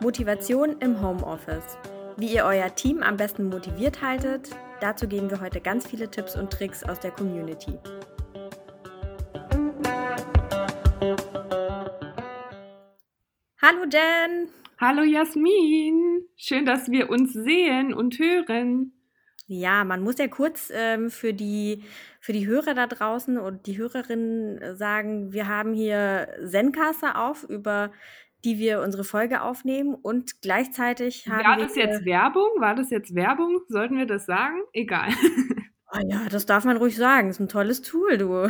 Motivation im Homeoffice. Wie ihr euer Team am besten motiviert haltet, dazu geben wir heute ganz viele Tipps und Tricks aus der Community. Hallo Jen! Hallo Jasmin! Schön, dass wir uns sehen und hören. Ja, man muss ja kurz ähm, für, die, für die Hörer da draußen und die Hörerinnen sagen, wir haben hier Zencaster auf, über die wir unsere Folge aufnehmen und gleichzeitig haben War wir das jetzt Werbung? War das jetzt Werbung? Sollten wir das sagen? Egal. Ah ja, das darf man ruhig sagen. Ist ein tolles Tool, du.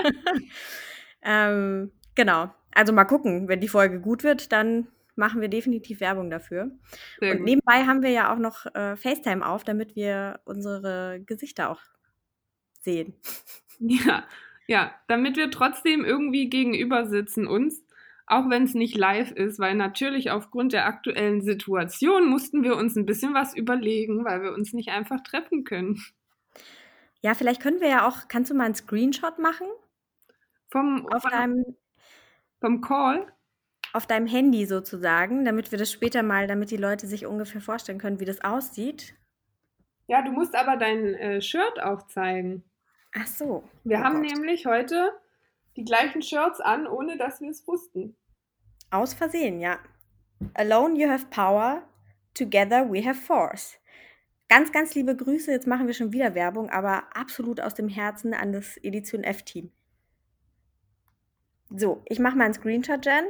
ähm, genau. Also mal gucken, wenn die Folge gut wird, dann machen wir definitiv Werbung dafür. Sehr Und gut. nebenbei haben wir ja auch noch äh, FaceTime auf, damit wir unsere Gesichter auch sehen. Ja, ja, damit wir trotzdem irgendwie gegenüber sitzen uns, auch wenn es nicht live ist, weil natürlich aufgrund der aktuellen Situation mussten wir uns ein bisschen was überlegen, weil wir uns nicht einfach treffen können. Ja, vielleicht können wir ja auch, kannst du mal einen Screenshot machen Vom, auf von, deinem, vom Call. Auf deinem Handy sozusagen, damit wir das später mal, damit die Leute sich ungefähr vorstellen können, wie das aussieht. Ja, du musst aber dein äh, Shirt auch zeigen. Ach so. Wir Oh haben Gott. nämlich heute die gleichen Shirts an, ohne dass wir es wussten. Aus Versehen, ja. Alone you have power, together we have force. Ganz, ganz liebe Grüße. Jetzt machen wir schon wieder Werbung, aber absolut aus dem Herzen an das Edition F-Team. So, ich mache mal einen Screenshot, Jen.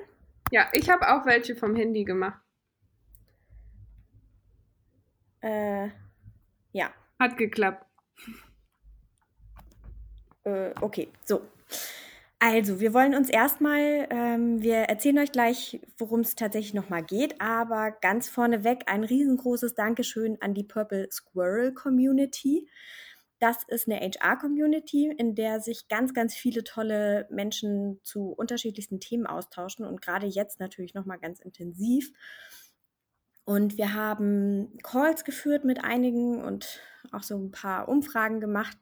Ja, ich habe auch welche vom Handy gemacht. Äh, ja, Hat geklappt. äh, okay, so. Also, wir wollen uns erstmal, ähm, wir erzählen euch gleich, worum es tatsächlich nochmal geht, aber ganz vorneweg ein riesengroßes Dankeschön an die Purple Squirrel Community. Das ist eine HR-Community, in der sich ganz, ganz viele tolle Menschen zu unterschiedlichsten Themen austauschen und gerade jetzt natürlich nochmal ganz intensiv. Und wir haben Calls geführt mit einigen und auch so ein paar Umfragen gemacht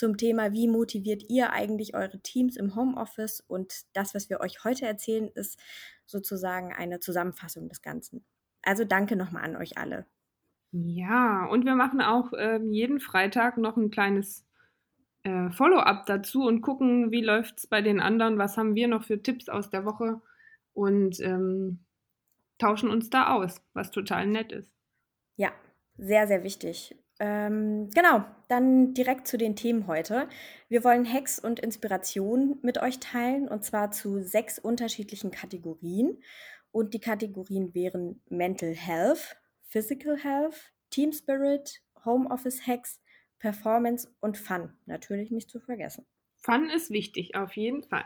zum Thema, wie motiviert ihr eigentlich eure Teams im Homeoffice? Und das, was wir euch heute erzählen, ist sozusagen eine Zusammenfassung des Ganzen. Also danke nochmal an euch alle. Ja, und wir machen auch ähm, jeden Freitag noch ein kleines äh, Follow-up dazu und gucken, wie läuft es bei den anderen, was haben wir noch für Tipps aus der Woche und ähm, tauschen uns da aus, was total nett ist. Ja, sehr, sehr wichtig. Ähm, genau, dann direkt zu den Themen heute. Wir wollen Hacks und Inspiration mit euch teilen und zwar zu sechs unterschiedlichen Kategorien. Und die Kategorien wären Mental Health, Physical Health, Team Spirit, Homeoffice Hacks, Performance und Fun. Natürlich nicht zu vergessen. Fun ist wichtig, auf jeden Fall.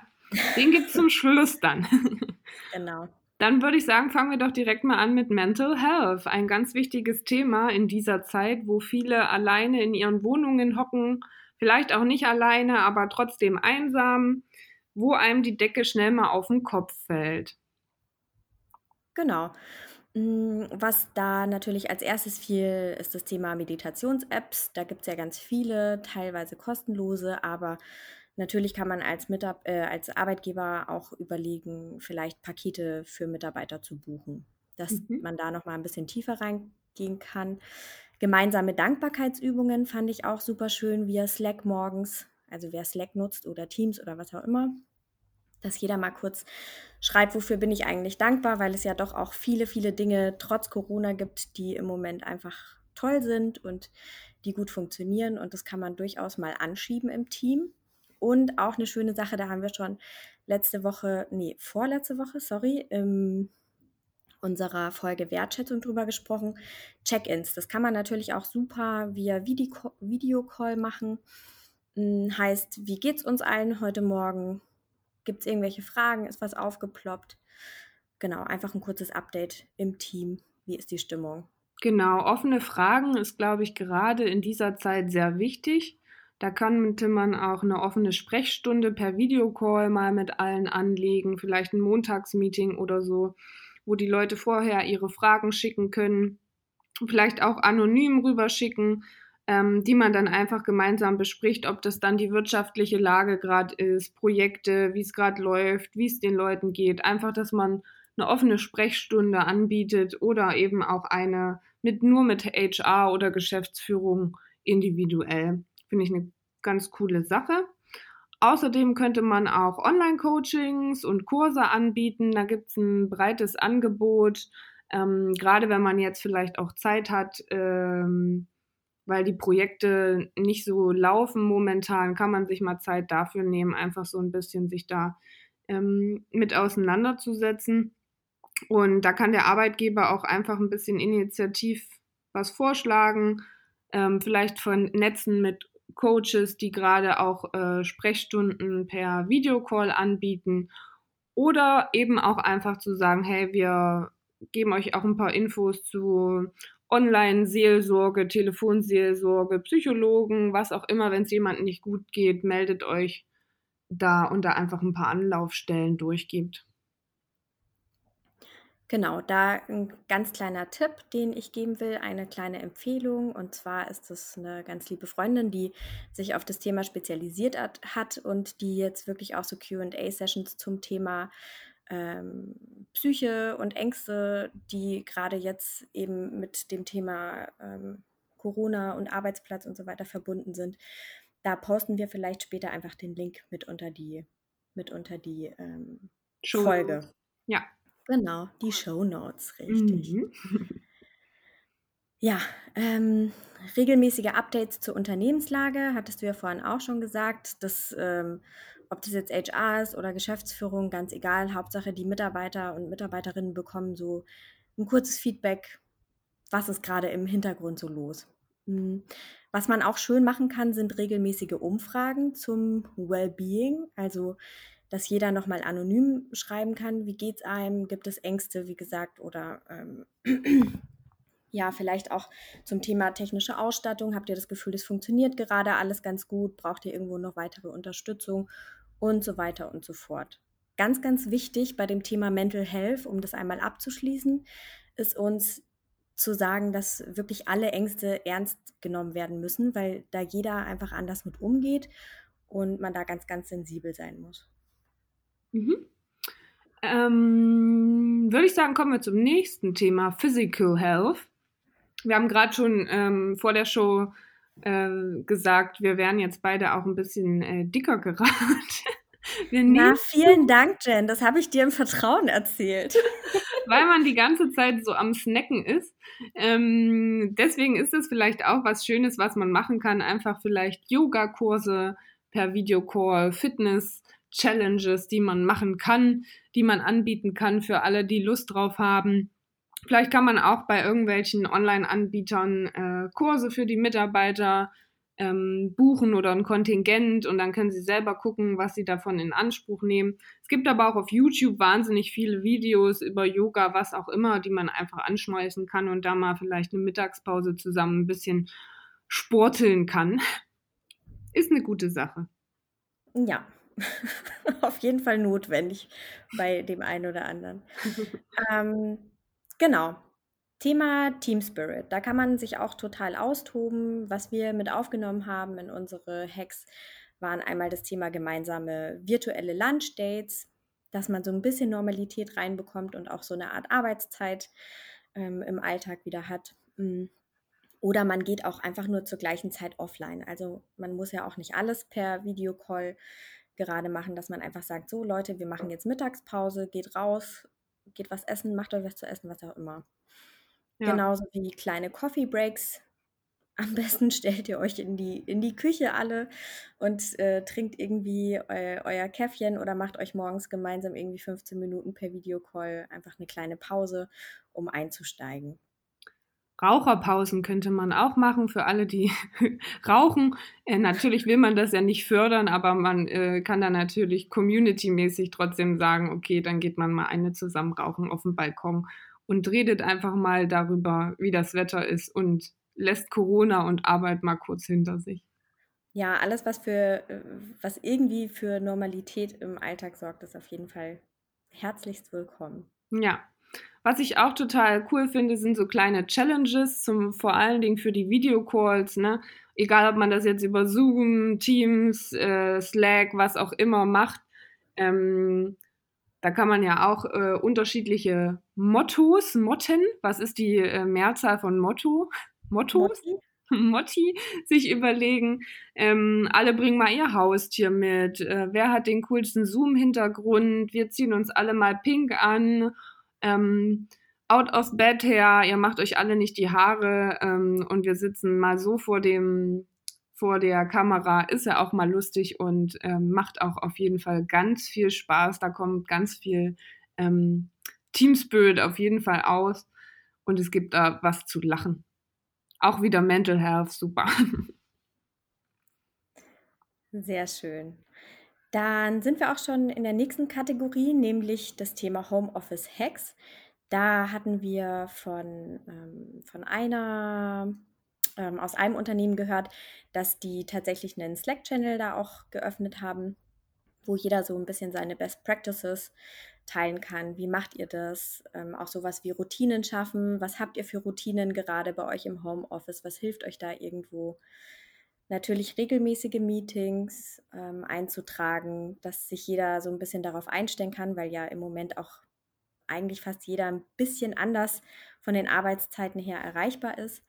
Den gibt es zum Schluss dann. Genau. Dann würde ich sagen, fangen wir doch direkt mal an mit Mental Health. Ein ganz wichtiges Thema in dieser Zeit, wo viele alleine in ihren Wohnungen hocken, vielleicht auch nicht alleine, aber trotzdem einsam, wo einem die Decke schnell mal auf den Kopf fällt. Genau. Mm, Was da natürlich als erstes fiel, ist das Thema Meditations-Apps. Da gibt es ja ganz viele, teilweise kostenlose, aber natürlich kann man als, Mitab äh, als Arbeitgeber auch überlegen, vielleicht Pakete für Mitarbeiter zu buchen, dass Mhm. man da noch mal ein bisschen tiefer reingehen kann. Gemeinsame Dankbarkeitsübungen fand ich auch super schön via Slack morgens. Also wer Slack nutzt oder Teams oder was auch immer, dass jeder mal kurz schreibt, wofür bin ich eigentlich dankbar, weil es ja doch auch viele, viele Dinge trotz Corona gibt, die im Moment einfach toll sind und die gut funktionieren. Und das kann man durchaus mal anschieben im Team. Und auch eine schöne Sache, da haben wir schon letzte Woche, nee, vorletzte Woche, sorry, in unserer Folge Wertschätzung drüber gesprochen. Check-ins, das kann man natürlich auch super via Video- Videocall machen. Hm, Heißt, wie geht's uns allen heute Morgen? Gibt es irgendwelche Fragen? Ist was aufgeploppt? Genau, einfach ein kurzes Update im Team. Wie ist die Stimmung? Genau, offene Fragen ist, glaube ich, gerade in dieser Zeit sehr wichtig. Da könnte man auch eine offene Sprechstunde per Videocall mal mit allen anlegen, vielleicht ein Montagsmeeting oder so, wo die Leute vorher ihre Fragen schicken können, vielleicht auch anonym rüberschicken, ähm, die man dann einfach gemeinsam bespricht, ob das dann die wirtschaftliche Lage gerade ist, Projekte, wie es gerade läuft, wie es den Leuten geht. Einfach, dass man eine offene Sprechstunde anbietet oder eben auch eine mit nur mit HR oder Geschäftsführung individuell. Finde ich eine ganz coole Sache. Außerdem könnte man auch Online-Coachings und Kurse anbieten. Da gibt es ein breites Angebot, ähm, gerade wenn man jetzt vielleicht auch Zeit hat, ähm, weil die Projekte nicht so laufen momentan, kann man sich mal Zeit dafür nehmen, einfach so ein bisschen sich da ähm, mit auseinanderzusetzen. Und da kann der Arbeitgeber auch einfach ein bisschen initiativ was vorschlagen, ähm, vielleicht von Netzen mit Coaches, die gerade auch äh, Sprechstunden per Videocall anbieten oder eben auch einfach zu sagen, hey, wir geben euch auch ein paar Infos zu Online-Seelsorge, Telefonseelsorge, Psychologen, was auch immer, wenn es jemandem nicht gut geht, meldet euch da und da einfach ein paar Anlaufstellen durchgibt. Genau, da ein ganz kleiner Tipp, den ich geben will, eine kleine Empfehlung. Und zwar ist es eine ganz liebe Freundin, die sich auf das Thema spezialisiert hat und die jetzt wirklich auch so QA-Sessions zum Thema ähm, Psyche und Ängste, die gerade jetzt eben mit dem Thema ähm, Corona und Arbeitsplatz und so weiter verbunden sind. Da posten wir vielleicht später einfach den Link mit unter die, mit unter die ähm, Folge. Ja, Genau, die Show Notes, richtig. Mhm. Ja, ähm, regelmäßige Updates zur Unternehmenslage, hattest du ja vorhin auch schon gesagt, dass, ähm, ob das jetzt HR ist oder Geschäftsführung, ganz egal, Hauptsache die Mitarbeiter und Mitarbeiterinnen bekommen so ein kurzes Feedback, was ist gerade im Hintergrund so los. Mhm. Was man auch schön machen kann, sind regelmäßige Umfragen zum Wellbeing, also dass jeder nochmal anonym schreiben kann, wie geht es einem, gibt es Ängste, wie gesagt, oder ähm, ja, vielleicht auch zum Thema technische Ausstattung. Habt ihr das Gefühl, es funktioniert gerade alles ganz gut? Braucht ihr irgendwo noch weitere Unterstützung? Und so weiter und so fort. Ganz, ganz wichtig bei dem Thema Mental Health, um das einmal abzuschließen, ist uns zu sagen, dass wirklich alle Ängste ernst genommen werden müssen, weil da jeder einfach anders mit umgeht und man da ganz, ganz sensibel sein muss. Mhm. Ähm, würde ich sagen, kommen wir zum nächsten Thema, Physical Health. Wir haben gerade schon ähm, vor der Show äh, gesagt, wir wären jetzt beide auch ein bisschen äh, dicker geraten. Na, vielen Dank, Jen. Das habe ich dir im Vertrauen erzählt. Weil man die ganze Zeit so am Snacken ist. Ähm, deswegen ist es vielleicht auch was Schönes, was man machen kann. Einfach vielleicht Yoga-Kurse per Videocall, Fitness. Challenges, die man machen kann, die man anbieten kann für alle, die Lust drauf haben. Vielleicht kann man auch bei irgendwelchen Online-Anbietern äh, Kurse für die Mitarbeiter ähm, buchen oder ein Kontingent und dann können sie selber gucken, was sie davon in Anspruch nehmen. Es gibt aber auch auf YouTube wahnsinnig viele Videos über Yoga, was auch immer, die man einfach anschmeißen kann und da mal vielleicht eine Mittagspause zusammen ein bisschen sporteln kann. Ist eine gute Sache. Ja, auf jeden Fall notwendig bei dem einen oder anderen. ähm, genau. Thema Team Spirit. Da kann man sich auch total austoben. Was wir mit aufgenommen haben in unsere Hacks waren einmal das Thema gemeinsame virtuelle Lunch-Dates, dass man so ein bisschen Normalität reinbekommt und auch so eine Art Arbeitszeit ähm, im Alltag wieder hat. Mm. Oder man geht auch einfach nur zur gleichen Zeit offline. Also man muss ja auch nicht alles per Videocall gerade machen, dass man einfach sagt, so Leute, wir machen jetzt Mittagspause, geht raus, geht was essen, macht euch was zu essen, was auch immer. Ja. Genauso wie kleine Coffee Breaks. Am besten stellt ihr euch in die, in die Küche alle und äh, trinkt irgendwie eu, euer Käffchen oder macht euch morgens gemeinsam irgendwie 15 Minuten per Videocall einfach eine kleine Pause, um einzusteigen. Raucherpausen könnte man auch machen für alle, die rauchen. Äh, natürlich will man das ja nicht fördern, aber man äh, kann da natürlich community-mäßig trotzdem sagen, okay, dann geht man mal eine zusammen rauchen auf dem Balkon und redet einfach mal darüber, wie das Wetter ist und lässt Corona und Arbeit mal kurz hinter sich. Ja, alles, was für, äh, was irgendwie für Normalität im Alltag sorgt, ist auf jeden Fall herzlichst willkommen. Ja, Was ich auch total cool finde, sind so kleine Challenges, zum, vor allen Dingen für die Videocalls, ne? Egal, ob man das jetzt über Zoom, Teams, äh, Slack, was auch immer macht. Ähm, da kann man ja auch äh, unterschiedliche Mottos, Motten, was ist die äh, Mehrzahl von Motto? Mottos? Motti? Motti sich überlegen. Ähm, alle bringen mal ihr Haustier mit. Äh, wer hat den coolsten Zoom-Hintergrund? Wir ziehen uns alle mal pink an. Ähm, out of bed her, ihr macht euch alle nicht die Haare ähm, und wir sitzen mal so vor dem vor der Kamera ist ja auch mal lustig und ähm, macht auch auf jeden Fall ganz viel Spaß. Da kommt ganz viel ähm, Teamspirit auf jeden Fall aus und es gibt da was zu lachen. Auch wieder Mental Health, super. Sehr schön. Dann sind wir auch schon in der nächsten Kategorie, nämlich das Thema Homeoffice Hacks. Da hatten wir von, ähm, von einer ähm, aus einem Unternehmen gehört, dass die tatsächlich einen Slack-Channel da auch geöffnet haben, wo jeder so ein bisschen seine Best Practices teilen kann. Wie macht ihr das? Ähm, auch sowas wie Routinen schaffen. Was habt ihr für Routinen gerade bei euch im Homeoffice? Was hilft euch da irgendwo? Natürlich regelmäßige Meetings ähm, einzutragen, dass sich jeder so ein bisschen darauf einstellen kann, weil ja im Moment auch eigentlich fast jeder ein bisschen anders von den Arbeitszeiten her erreichbar ist.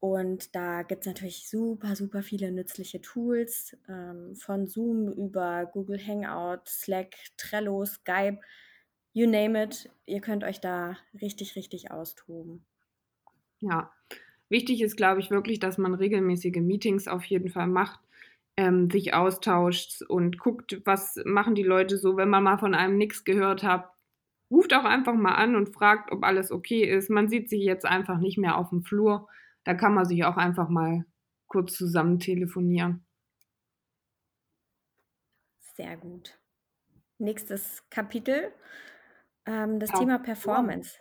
Und da gibt es natürlich super, super viele nützliche Tools, ähm, von Zoom über Google Hangout, Slack, Trello, Skype, you name it. Ihr könnt euch da richtig, richtig austoben. Ja, wichtig ist, glaube ich, wirklich, dass man regelmäßige Meetings auf jeden Fall macht, ähm, sich austauscht und guckt, was machen die Leute so, wenn man mal von einem nichts gehört hat. Ruft auch einfach mal an und fragt, ob alles okay ist. Man sieht sich jetzt einfach nicht mehr auf dem Flur da kann man sich auch einfach mal kurz zusammen telefonieren. Sehr gut. Nächstes Kapitel, ähm, das ja. Thema Performance.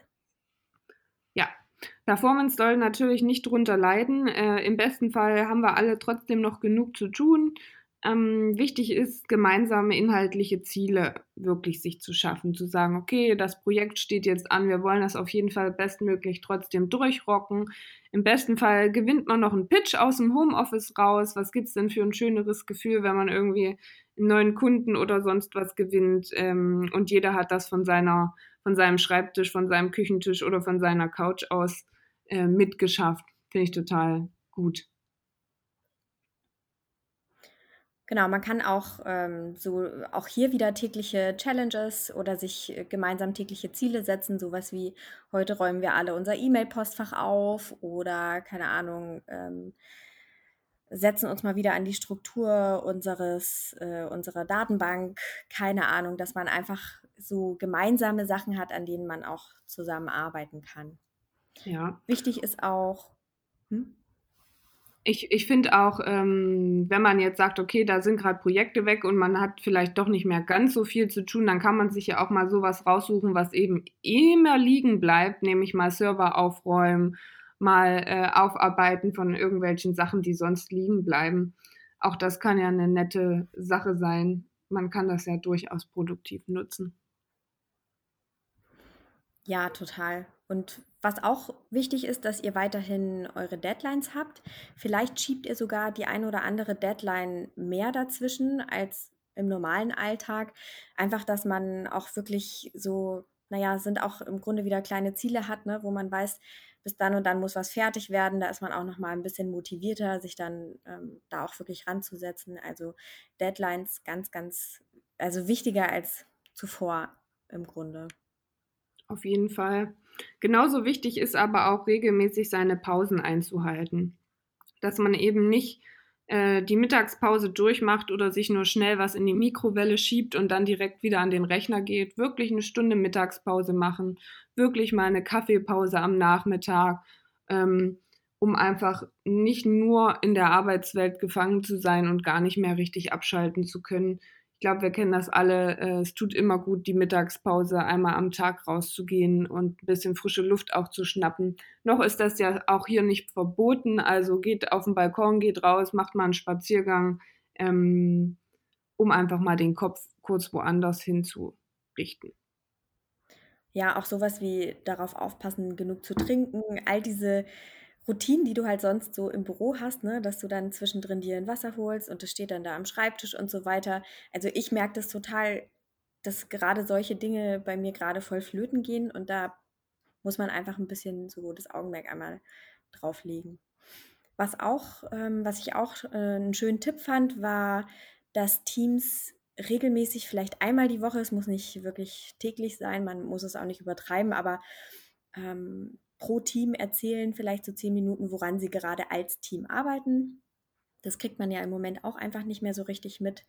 Ja, Performance soll natürlich nicht drunter leiden. Äh, Im besten Fall haben wir alle trotzdem noch genug zu tun. Ähm, wichtig ist, gemeinsame inhaltliche Ziele wirklich sich zu schaffen, zu sagen, okay, das Projekt steht jetzt an, wir wollen das auf jeden Fall bestmöglich trotzdem durchrocken. Im besten Fall gewinnt man noch einen Pitch aus dem Homeoffice raus. Was gibt es denn für ein schöneres Gefühl, wenn man irgendwie einen neuen Kunden oder sonst was gewinnt ähm, und jeder hat das von seiner, von seinem Schreibtisch, von seinem Küchentisch oder von seiner Couch aus äh, mitgeschafft. Finde ich total gut. Genau, man kann auch ähm, so auch hier wieder tägliche Challenges oder sich äh, gemeinsam tägliche Ziele setzen, sowas wie heute räumen wir alle unser E-Mail-Postfach auf oder keine Ahnung, ähm, setzen uns mal wieder an die Struktur unseres, äh, unserer Datenbank, keine Ahnung, dass man einfach so gemeinsame Sachen hat, an denen man auch zusammenarbeiten kann. Ja. Wichtig ist auch, hm? ich, ich finde auch, ähm, wenn man jetzt sagt, okay, da sind gerade Projekte weg und man hat vielleicht doch nicht mehr ganz so viel zu tun, dann kann man sich ja auch mal sowas raussuchen, was eben immer liegen bleibt, nämlich mal Server aufräumen, mal äh, aufarbeiten von irgendwelchen Sachen, die sonst liegen bleiben. Auch das kann ja eine nette Sache sein. Man kann das ja durchaus produktiv nutzen. Ja, total. Und was auch wichtig ist, dass ihr weiterhin eure Deadlines habt. Vielleicht schiebt ihr sogar die ein oder andere Deadline mehr dazwischen als im normalen Alltag. Einfach, dass man auch wirklich so, naja, sind auch im Grunde wieder kleine Ziele hat, ne, wo man weiß, bis dann und dann muss was fertig werden. Da ist man auch noch mal ein bisschen motivierter, sich dann ähm, da auch wirklich ranzusetzen. Also Deadlines ganz, ganz, also wichtiger als zuvor im Grunde. Auf jeden Fall. Genauso wichtig ist aber auch regelmäßig seine Pausen einzuhalten. Dass man eben nicht äh, die Mittagspause durchmacht oder sich nur schnell was in die Mikrowelle schiebt und dann direkt wieder an den Rechner geht. Wirklich eine Stunde Mittagspause machen, wirklich mal eine Kaffeepause am Nachmittag, ähm, um einfach nicht nur in der Arbeitswelt gefangen zu sein und gar nicht mehr richtig abschalten zu können, ich glaube, wir kennen das alle. Äh, es tut immer gut, die Mittagspause einmal am Tag rauszugehen und ein bisschen frische Luft auch zu schnappen. Noch ist das ja auch hier nicht verboten. Also geht auf den Balkon, geht raus, macht mal einen Spaziergang, ähm, um einfach mal den Kopf kurz woanders hinzurichten. ja, auch sowas wie darauf aufpassen, genug zu trinken, all diese Routinen, die du halt sonst so im Büro hast, ne, dass du dann zwischendrin dir ein Wasser holst und das steht dann da am Schreibtisch und so weiter. Also ich merke das total, dass gerade solche Dinge bei mir gerade voll flöten gehen und da muss man einfach ein bisschen so das Augenmerk einmal drauf legen. Was auch, ähm, was ich auch äh, einen schönen Tipp fand, war, dass Teams regelmäßig vielleicht einmal die Woche, es muss nicht wirklich täglich sein, man muss es auch nicht übertreiben, aber ähm, pro Team erzählen vielleicht so zehn Minuten, woran sie gerade als Team arbeiten. Das kriegt man ja im Moment auch einfach nicht mehr so richtig mit,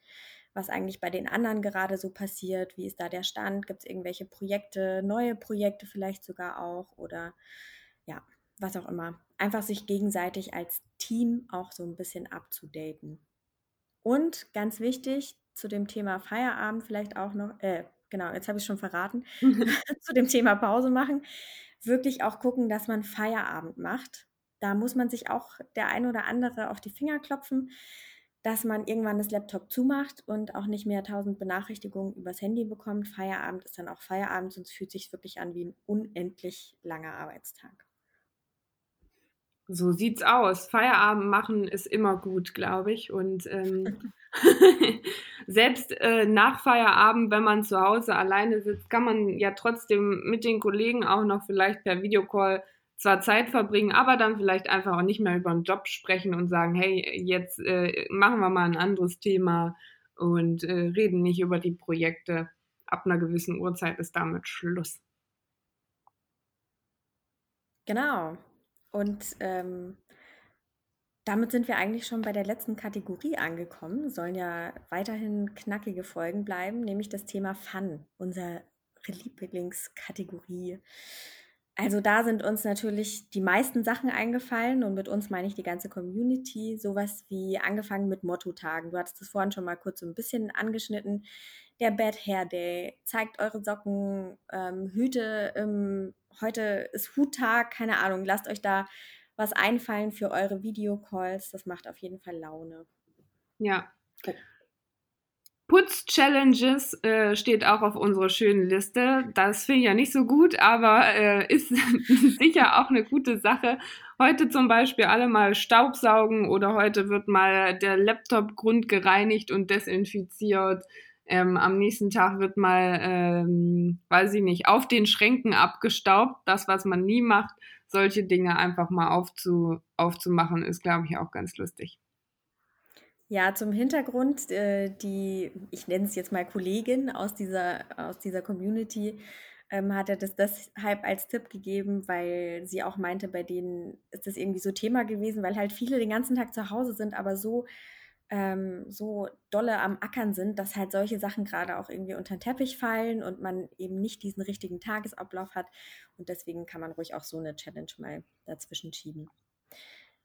was eigentlich bei den anderen gerade so passiert. Wie ist da der Stand? Gibt es irgendwelche Projekte, neue Projekte vielleicht sogar auch oder ja, was auch immer. Einfach sich gegenseitig als Team auch so ein bisschen abzudaten. Und ganz wichtig, zu dem Thema Feierabend vielleicht auch noch, äh, genau, jetzt habe ich schon verraten, zu dem Thema Pause machen, wirklich auch gucken, dass man Feierabend macht. Da muss man sich auch der ein oder andere auf die Finger klopfen, dass man irgendwann das Laptop zumacht und auch nicht mehr tausend Benachrichtigungen übers Handy bekommt. Feierabend ist dann auch Feierabend, sonst fühlt sich wirklich an wie ein unendlich langer Arbeitstag. So sieht's aus. Feierabend machen ist immer gut, glaube ich. Und ähm, selbst äh, nach Feierabend, wenn man zu Hause alleine sitzt, kann man ja trotzdem mit den Kollegen auch noch vielleicht per Videocall zwar Zeit verbringen, aber dann vielleicht einfach auch nicht mehr über den Job sprechen und sagen, hey, jetzt äh, machen wir mal ein anderes Thema und äh, reden nicht über die Projekte. Ab einer gewissen Uhrzeit ist damit Schluss. Genau. Und ähm, damit sind wir eigentlich schon bei der letzten Kategorie angekommen. Sollen ja weiterhin knackige Folgen bleiben, nämlich das Thema Fun, unsere Lieblingskategorie. Also da sind uns natürlich die meisten Sachen eingefallen und mit uns meine ich die ganze Community. Sowas wie angefangen mit Motto-Tagen. Du hattest das vorhin schon mal kurz so ein bisschen angeschnitten. Der Bad Hair Day, zeigt eure Socken, ähm, Hüte ähm, heute ist Huttag, keine Ahnung, lasst euch da was einfallen für eure Videocalls. Das macht auf jeden Fall Laune. Ja. Putz-Challenges äh, steht auch auf unserer schönen Liste. Das finde ich ja nicht so gut, aber äh, ist sicher auch eine gute Sache. Heute zum Beispiel alle mal Staubsaugen oder heute wird mal der Laptop grundgereinigt und desinfiziert. Ähm, am nächsten Tag wird mal, ähm, weiß ich nicht, auf den Schränken abgestaubt. Das, was man nie macht, solche Dinge einfach mal aufzu, aufzumachen, ist, glaube ich, auch ganz lustig. Ja, zum Hintergrund, äh, die, ich nenne es jetzt mal Kollegin aus dieser, aus dieser Community, ähm, hat er das deshalb als Tipp gegeben, weil sie auch meinte, bei denen ist das irgendwie so Thema gewesen, weil halt viele den ganzen Tag zu Hause sind, aber so ähm, so dolle am Ackern sind, dass halt solche Sachen gerade auch irgendwie unter den Teppich fallen und man eben nicht diesen richtigen Tagesablauf hat. Und deswegen kann man ruhig auch so eine Challenge mal dazwischen schieben.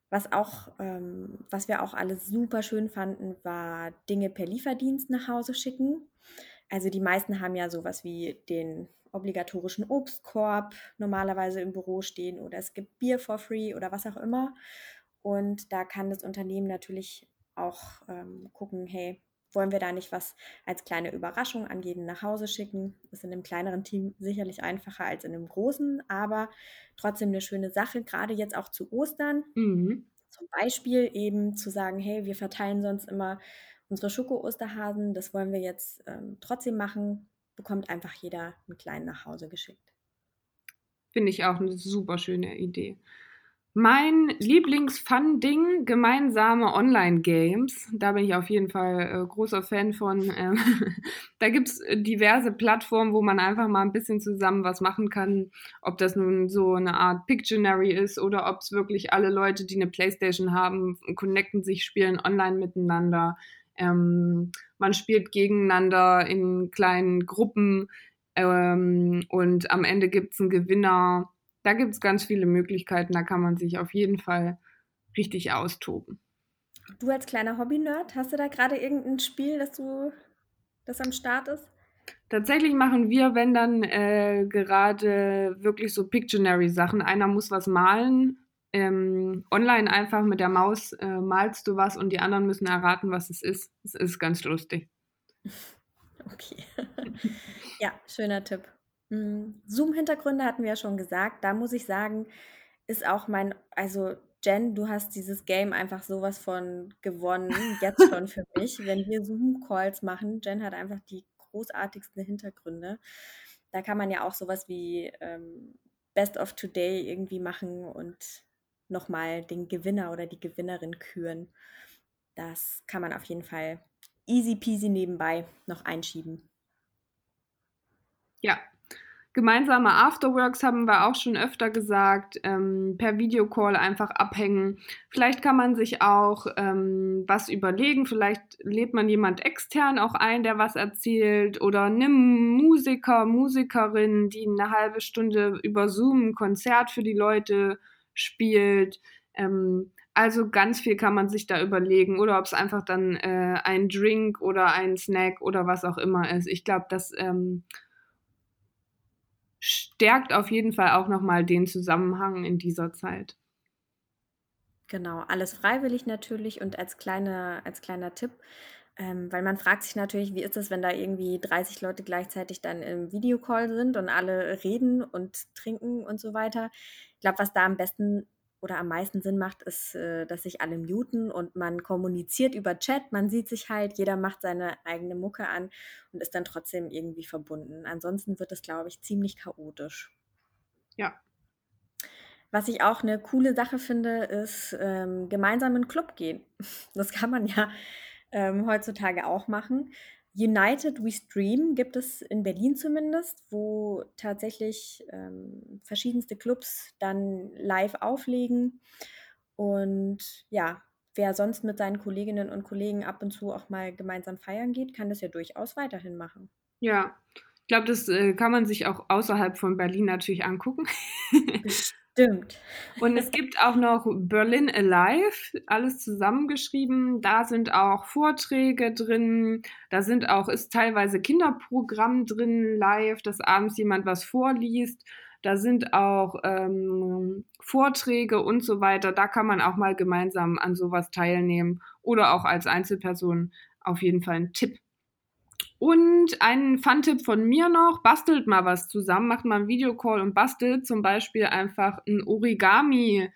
Was auch, ähm, was wir auch alle super schön fanden, war Dinge per Lieferdienst nach Hause schicken. Also die meisten haben ja sowas wie den obligatorischen Obstkorb normalerweise im Büro stehen oder es gibt Bier for free oder was auch immer. Und da kann das Unternehmen natürlich auch ähm, gucken, hey, wollen wir da nicht was als kleine Überraschung an jeden nach Hause schicken? Ist in einem kleineren Team sicherlich einfacher als in einem großen, aber trotzdem eine schöne Sache, gerade jetzt auch zu Ostern. Mhm. Zum Beispiel eben zu sagen, hey, wir verteilen sonst immer unsere Schoko-Osterhasen, das wollen wir jetzt ähm, trotzdem machen, bekommt einfach jeder einen kleinen nach Hause geschickt. Finde ich auch eine super schöne Idee. Mein Lieblings-Fun-Ding, gemeinsame Online-Games. Da bin ich auf jeden Fall äh, großer Fan von. Ähm, da gibt's diverse Plattformen, wo man einfach mal ein bisschen zusammen was machen kann. Ob das nun so eine Art Pictionary ist oder ob es wirklich alle Leute, die eine Playstation haben, connecten sich, spielen online miteinander. Ähm, man spielt gegeneinander in kleinen Gruppen ähm, und am Ende gibt's einen Gewinner da gibt es ganz viele Möglichkeiten, da kann man sich auf jeden Fall richtig austoben. Du als kleiner Hobby-Nerd, hast du da gerade irgendein Spiel, das du das am Start ist? Tatsächlich machen wir, wenn dann äh, gerade wirklich so Pictionary-Sachen. Einer muss was malen. Ähm, online einfach mit der Maus äh, malst du was und die anderen müssen erraten, was es ist. Es ist ganz lustig. Okay. ja, schöner Tipp. Hm, Zoom-Hintergründe hatten wir ja schon gesagt. Da muss ich sagen, ist auch mein, also Jen, du hast dieses Game einfach sowas von gewonnen, jetzt schon für mich. Wenn wir Zoom-Calls machen, Jen hat einfach die großartigsten Hintergründe. Da kann man ja auch sowas wie ähm, Best of Today irgendwie machen und nochmal den Gewinner oder die Gewinnerin küren. Das kann man auf jeden Fall easy peasy nebenbei noch einschieben. Ja, Gemeinsame Afterworks haben wir auch schon öfter gesagt, ähm, per Videocall einfach abhängen. Vielleicht kann man sich auch ähm, was überlegen, vielleicht lädt man jemand extern auch ein, der was erzählt oder nimm Musiker, Musikerin, die eine halbe Stunde über Zoom ein Konzert für die Leute spielt. Ähm, also ganz viel kann man sich da überlegen oder ob es einfach dann äh, ein Drink oder ein Snack oder was auch immer ist. Ich glaube, das ähm, stärkt auf jeden Fall auch nochmal den Zusammenhang in dieser Zeit. Genau, alles freiwillig natürlich und als, kleine, als kleiner Tipp, ähm, weil man fragt sich natürlich, wie ist es, wenn da irgendwie 30 Leute gleichzeitig dann im Videocall sind und alle reden und trinken und so weiter. Ich glaube, was da am besten oder am meisten Sinn macht, ist, äh, dass sich alle muten und man kommuniziert über Chat, man sieht sich halt, jeder macht seine eigene Mucke an und ist dann trotzdem irgendwie verbunden. Ansonsten wird es, glaube ich, ziemlich chaotisch. Ja. Was ich auch eine coole Sache finde, ist ähm, gemeinsam in den Club gehen. Das kann man ja ähm, heutzutage auch machen. United We Stream gibt es in Berlin zumindest, wo tatsächlich ähm, verschiedenste Clubs dann live auflegen. Und ja, wer sonst mit seinen Kolleginnen und Kollegen ab und zu auch mal gemeinsam feiern geht, kann das ja durchaus weiterhin machen. Ja, ich glaube, das äh, kann man sich auch außerhalb von Berlin natürlich angucken. Stimmt. Und es gibt auch noch Berlin Alive, alles zusammengeschrieben. Da sind auch Vorträge drin. Da sind auch, ist teilweise Kinderprogramm drin, live, dass abends jemand was vorliest. Da sind auch ähm, Vorträge und so weiter. Da kann man auch mal gemeinsam an sowas teilnehmen oder auch als Einzelperson auf jeden Fall ein Tipp. Und ein Fun-Tipp von mir noch, bastelt mal was zusammen, macht mal einen Videocall und bastelt zum Beispiel einfach ein Origami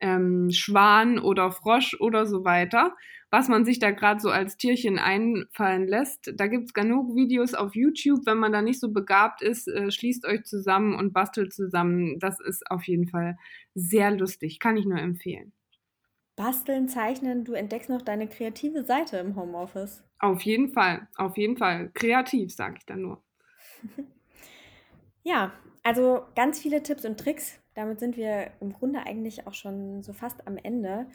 ähm, Schwan oder Frosch oder so weiter, was man sich da gerade so als Tierchen einfallen lässt. Da gibt's genug Videos auf YouTube. Wenn man da nicht so begabt ist, äh, schließt euch zusammen und bastelt zusammen. Das ist auf jeden Fall sehr lustig. Kann ich nur empfehlen. Basteln, zeichnen, du entdeckst noch deine kreative Seite im Homeoffice. Auf jeden Fall, auf jeden Fall. Kreativ, sage ich dann nur. ja, also ganz viele Tipps und Tricks. Damit sind wir im Grunde eigentlich auch schon so fast am Ende.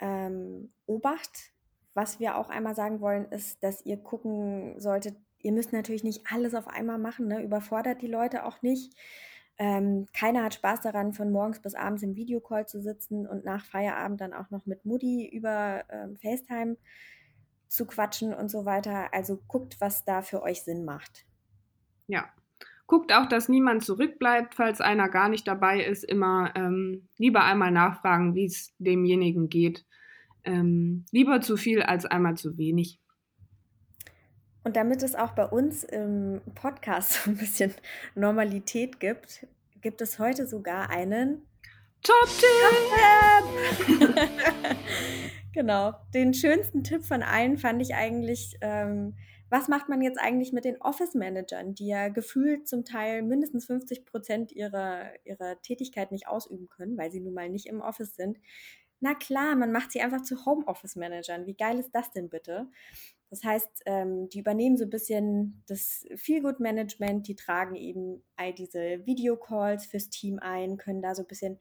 Ähm, Obacht, was wir auch einmal sagen wollen, ist, dass ihr gucken solltet, ihr müsst natürlich nicht alles auf einmal machen, ne? überfordert die Leute auch nicht. Ähm, keiner hat Spaß daran, von morgens bis abends im Videocall zu sitzen und nach Feierabend dann auch noch mit Mutti über ähm, FaceTime zu quatschen und so weiter. Also guckt, was da für euch Sinn macht. Ja. Guckt auch, dass niemand zurückbleibt, falls einer gar nicht dabei ist. Immer ähm, lieber einmal nachfragen, wie es demjenigen geht. Ähm, lieber zu viel als einmal zu wenig. Und damit es auch bei uns im Podcast so ein bisschen Normalität gibt, gibt es heute sogar einen! Top Genau. Den schönsten Tipp von allen fand ich eigentlich, ähm, was macht man jetzt eigentlich mit den Office-Managern, die ja gefühlt zum Teil mindestens 50 Prozent ihrer, ihrer Tätigkeit nicht ausüben können, weil sie nun mal nicht im Office sind? Na klar, man macht sie einfach zu Homeoffice-Managern. Wie geil ist das denn bitte? Das heißt, ähm, die übernehmen so ein bisschen das Feel-Good-Management, die tragen eben all diese Videocalls fürs Team ein, können da so ein bisschen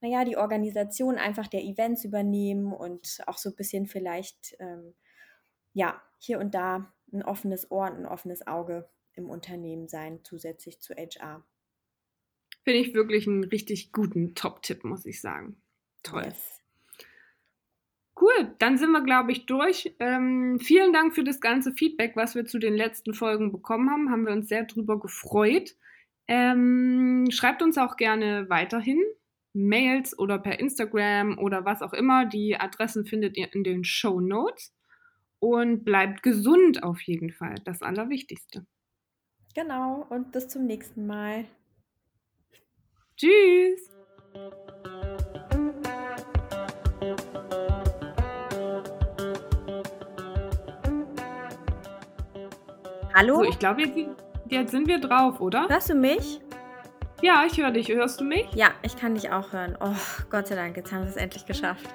naja, die Organisation einfach der Events übernehmen und auch so ein bisschen vielleicht, ähm, ja, hier und da ein offenes Ohr und ein offenes Auge im Unternehmen sein, zusätzlich zu HR. Finde ich wirklich einen richtig guten Top-Tipp, muss ich sagen. Toll. Yes. Cool, dann sind wir, glaube ich, durch. Ähm, vielen Dank für das ganze Feedback, was wir zu den letzten Folgen bekommen haben. Haben wir uns sehr drüber gefreut. Ähm, schreibt uns auch gerne weiterhin. Mails oder per Instagram oder was auch immer. Die Adressen findet ihr in den Show Notes. Und bleibt gesund auf jeden Fall, das Allerwichtigste. Genau, und bis zum nächsten Mal. Tschüss. Hallo? So, ich glaube, jetzt, jetzt sind wir drauf, oder? Hörst du mich? Ja, ich höre dich. Hörst du mich? Ja, ich kann dich auch hören. Oh, Gott sei Dank, jetzt haben wir es endlich geschafft.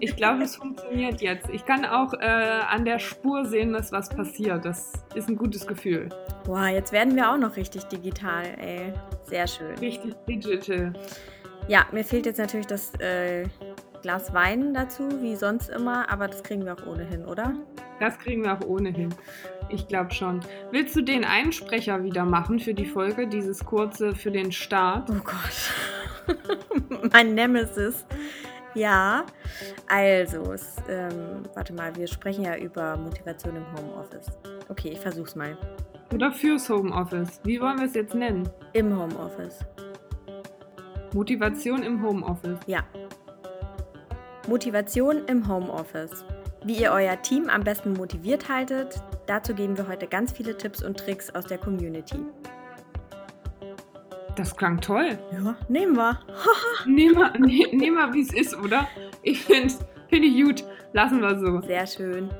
Ich glaube, es funktioniert jetzt. Ich kann auch äh, an der Spur sehen, dass was passiert. Das ist ein gutes Gefühl. Boah, jetzt werden wir auch noch richtig digital, ey. Sehr schön. Richtig digital. Ja, mir fehlt jetzt natürlich das äh, Glas Wein dazu, wie sonst immer, aber das kriegen wir auch ohnehin, oder? Das kriegen wir auch ohnehin. Ich glaube schon. Willst du den Einsprecher wieder machen für die Folge, dieses kurze für den Start? Oh Gott. mein Nemesis. Ja, also, es, ähm, warte mal, wir sprechen ja über Motivation im Homeoffice. Okay, ich versuch's mal. Oder fürs Homeoffice. Wie wollen wir es jetzt nennen? Im Homeoffice. Motivation im Homeoffice. Ja. Motivation im Homeoffice. Wie ihr euer Team am besten motiviert haltet, dazu geben wir heute ganz viele Tipps und Tricks aus der Community. Das klang toll. Ja, nehmen wir. nehmen wir, ne, wir wie es ist, oder? Ich finde find ich gut. Lassen wir so. Sehr schön.